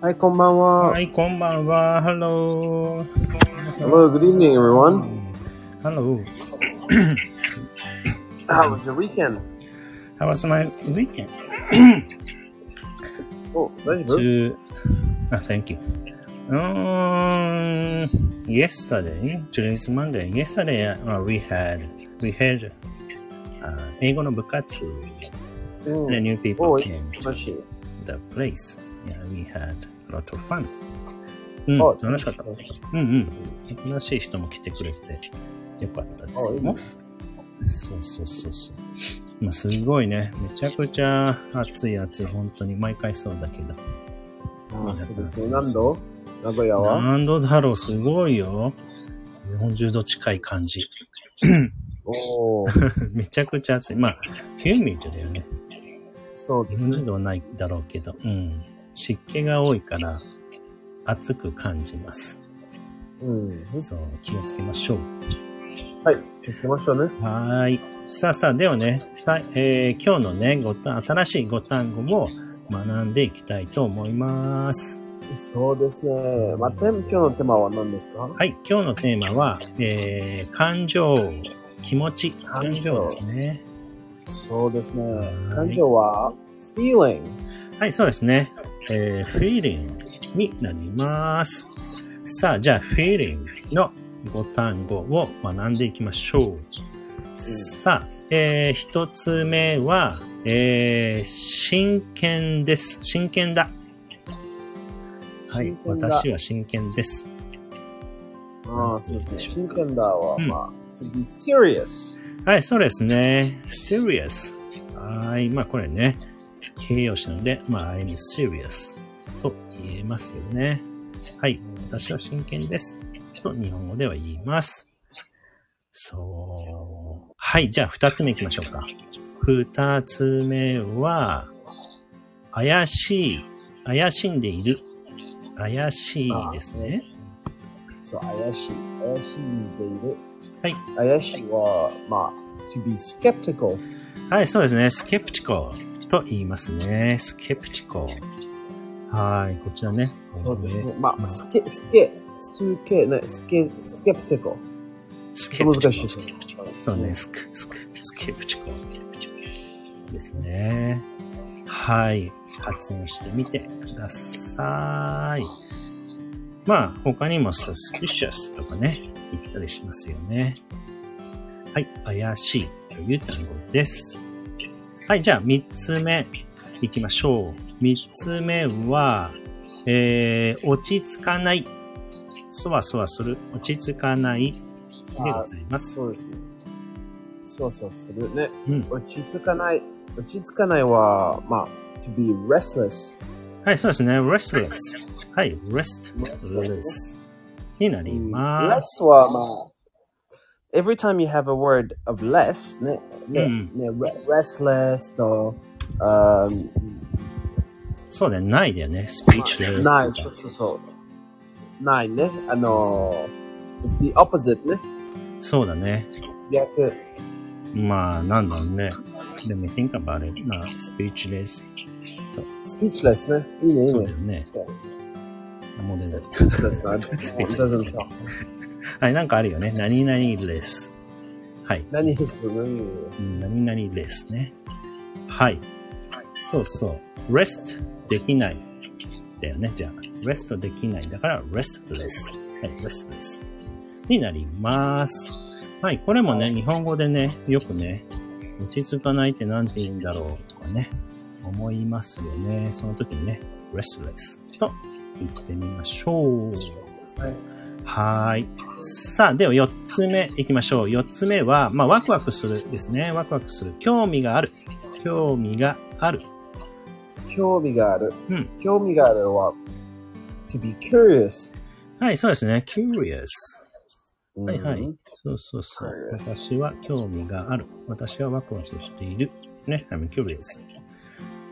はい、こんばんは。はい、こんばんは。Hello. Hello, good evening, everyone. Hello. How was your weekend? How was my weekend? お、大丈夫 To, ah, thank you. Um, yesterday, today's Monday. Yesterday, uh, we had, we had, uh, 英語の部活。うん The new people お、came 楽しい。to the place. Yeah, we had a lot of fun. うん、あ楽しかった。うんうん。新しい人も来てくれてよかったですよ。そうそうそうそう。まあ、すごいね。めちゃくちゃ暑い暑い。本当に毎回そうだけど。あそうですね。何度？名古屋は？何度だろうすごいよ。40度近い感じ。おー めちゃくちゃ暑い。まあ、ヒューミッドだよね。そうですね。40度はないだろうけど。うん。湿気が多いから、暑く感じます。うん。そう、気をつけましょう。はい、気をつけましょうね。はーい。さあさあ、ではね、さえー今日のね、ご単新しいご単語も学んでいきたいと思います。そうですね。まあ、今日のテーマは何ですか？はい、今日のテーマは、えー、感情、気持ち、感情ですね。そうですねい。感情は feeling？はい、そうですね。えー、feeling になります。さあ、じゃあ、feeling のご単語を学んでいきましょう。さあ、えー、一つ目は、えー、真剣です。真剣だ。はい私は真剣です。ああ、そうですね。真剣だは、うんまあ、to be serious。はい、そうですね。serious。はい、まあこれね、形容詞なので、まあ I'm serious と言えますよね。はい、私は真剣です。と日本語では言います。そう。はい、じゃあ二つ目行きましょうか。二つ目は、怪しい、怪しんでいる。怪しいですね。そう、怪しい。怪しんでいる。はい。怪しいは、まあ、to be skeptical。はい、そうですね。skeptical と言いますね。skeptical。はい、こちらね。そうですねこ。まあ、スケ、スケ、スケ、ね、スケ、スケプティコ。れ。skeptical 難しいですね。そうね、スク、スク、skeptical ですね。はい。発音してみてください。まあ、他にも suspicious とかね、言ったりしますよね。はい。怪しいという単語です。はい。じゃあ、三つ目、いきましょう。三つ目は、えー、落ち着かない。そわそわする。落ち着かないでございます。そうですね。そうそうするね。うん。落ち着かない。落ち着かないは、まあ、to be restless。はい、そうですね。restless。はい、restless になります。less は、まあ、every time you have a word of less, ね、ね、うんね、re- restless と、um, そうだよ、ないだよね。speechless ない、とかそう。そうそう。ないね。あの、it's the opposite ね。そうだね。逆。まあ、なんだろうね。Let me think about it. まあ、speechless と。 speechless ね。いいね、いいねそうだよ。ね。もうでそうも speechless な。it doesn't talk. はい、なんかあるよね。何々 less。はい。何ですか何々 less ね。はい。そうそう。rest できない。だよね。じゃあ、rest できない。だから restless。はい、restless になります。はい、これもね、日本語でね、よくね、落ち着かないってなんて言うんだろうとかね、思いますよね。その時にね、restless と言ってみましょう。ですね。はーい。さあ、では4つ目行きましょう。4つ目は、まあ、ワクワクするですね。ワクワクする。興味がある。興味がある。興味がある。うん。興味があるは、to be curious。はい、そうですね。curious。はいはいうん。そうそうそう。私は興味がある。私はワクワクしている。ね。I'm curious.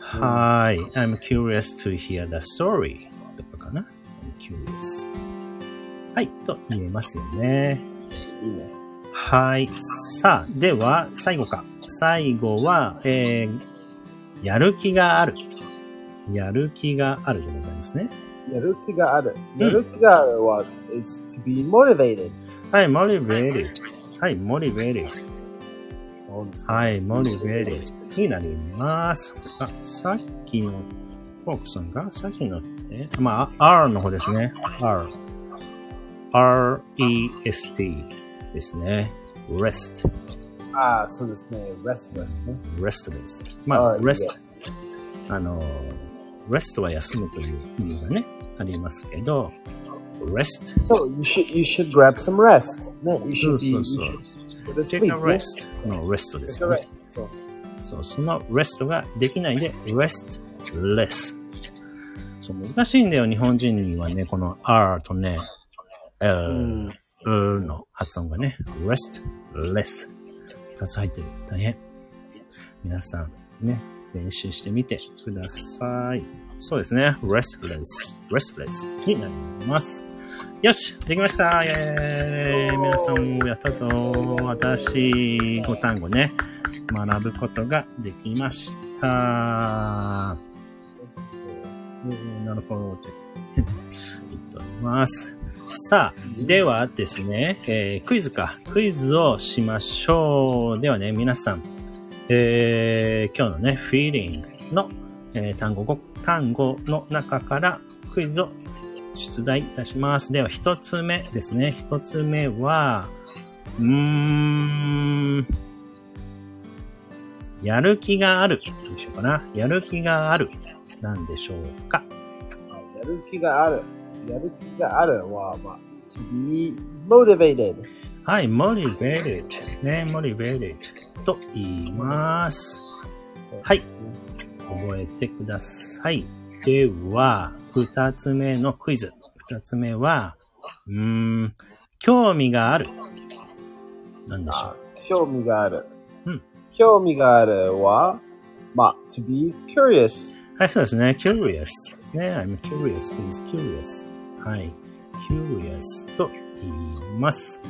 はーい。I'm curious to hear the story. とかかな。I'm curious. はい。と言えますよね。いいね。はい。さあ、では、最後か。最後は、えー、やる気がある。やる気があるでございますね。やる気がある。うんやる気があるは、is to be motivated. はい、motivated。はい、motivated。そうですね。はい、motivated になります。あ、さっきの、フォークさんが、さっきの、え、まあ、R の方ですね。R。R-E-S-T ですね。rest。ああ、そうですね。restless ね。 restless。まあ、あ rest。 yes あの、rest は休むという意味がね、ありますけど、rest。 So you should you should grab some rest. ね、you そう should be そ you うそう should go to take a sleep ね。 rest の rest です Take よ a ね。 rest. そうそう、その rest ができないで restless。そう、難しいんだよ、日本人にはね、この R とね、う L、ん。L の発音がね、restless。二つ入ってる。大変。皆さん、ね、練習してみてください。そうですね。restless, restless になります。よしできましたイェーイ皆さん、やったぞ私、5単語ね、学ぶことができました。なるほど。言っております。さあ、ではですね、えークイズか。クイズをしましょう。ではね、皆さん、えー今日のね、フィーリングの、えー単語、単語の中からクイズを出題いたします。では、一つ目ですね。一つ目は、うーん、やる気がある。どうしようかな。やる気がある。なんでしょうか。やる気がある。やる気があるは、まあ、to be motivated. はい、motivated。ね、motivated と言います。はい覚えてください。では、二つ目のクイズ。二つ目は、うーん、興味がある。なんでしょあ興味がある。うん興味があるは、まあ、to be curious. う。はい、そうですね。curious。ね、I'm curious. He's curious. はい。curious と言います。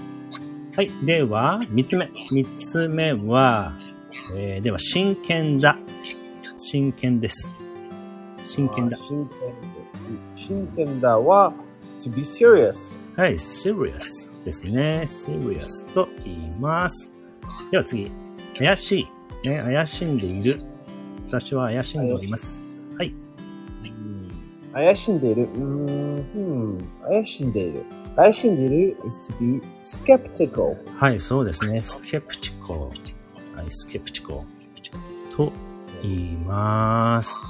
はい。では、三つ目。三つ目は、えー、では、真剣だ。真剣です。真剣だあ。真剣真剣だは、to be serious. はい、serious ですね。serious と言います。では次。怪しい。ね、怪しんでいる。私は怪しんでおります。はい。うん怪しんでいる。うーん、うん怪しんでいる。怪しんでいる is to be skeptical. はい、そうですね。skeptical。はい、skeptical と言います。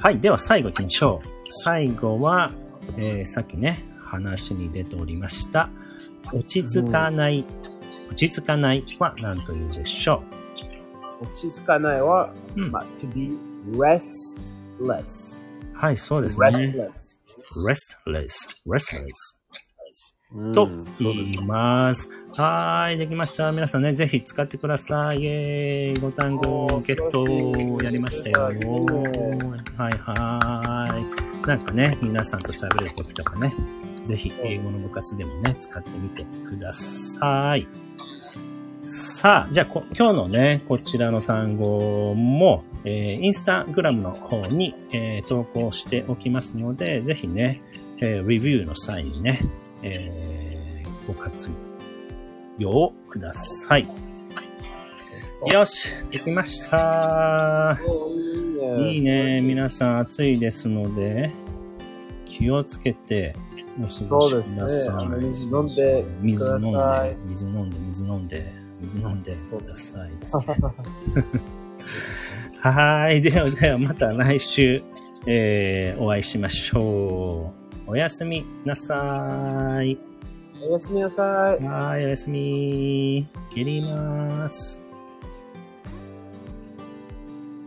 はい、では最後行きましょう。最後は、えーさっきね、話に出ておりました。落ち着かない。落ち着かないは何というでしょ落ち着かないは、う。うんま。あ、to be restless. はい、そうですね。restless. restless, と言います。はーい、できました。皆さんね、ぜひ使ってください。イェーイ、ご単語ゲットやりましたよ。はいはーい。なんかね、皆さんと喋るときとかね、ぜひ英語の部活でもね、使ってみてください。さあ、じゃあこ、今日のね、こちらの単語も、えーインスタグラムの方に、えー投稿しておきますので、ぜひね、えーレビューの際にね、えーご活用ください。よし、できました。いいね。皆さん暑いですので、気をつけてお過そうですねごしください。水飲んで水飲んで、水飲んで、水飲んで、水飲んでくださいですね。はーい。では、ではまた来週、えーお会いしましょう。おやすみなさい。おやすみなさい。はい、おやすみ。切ります。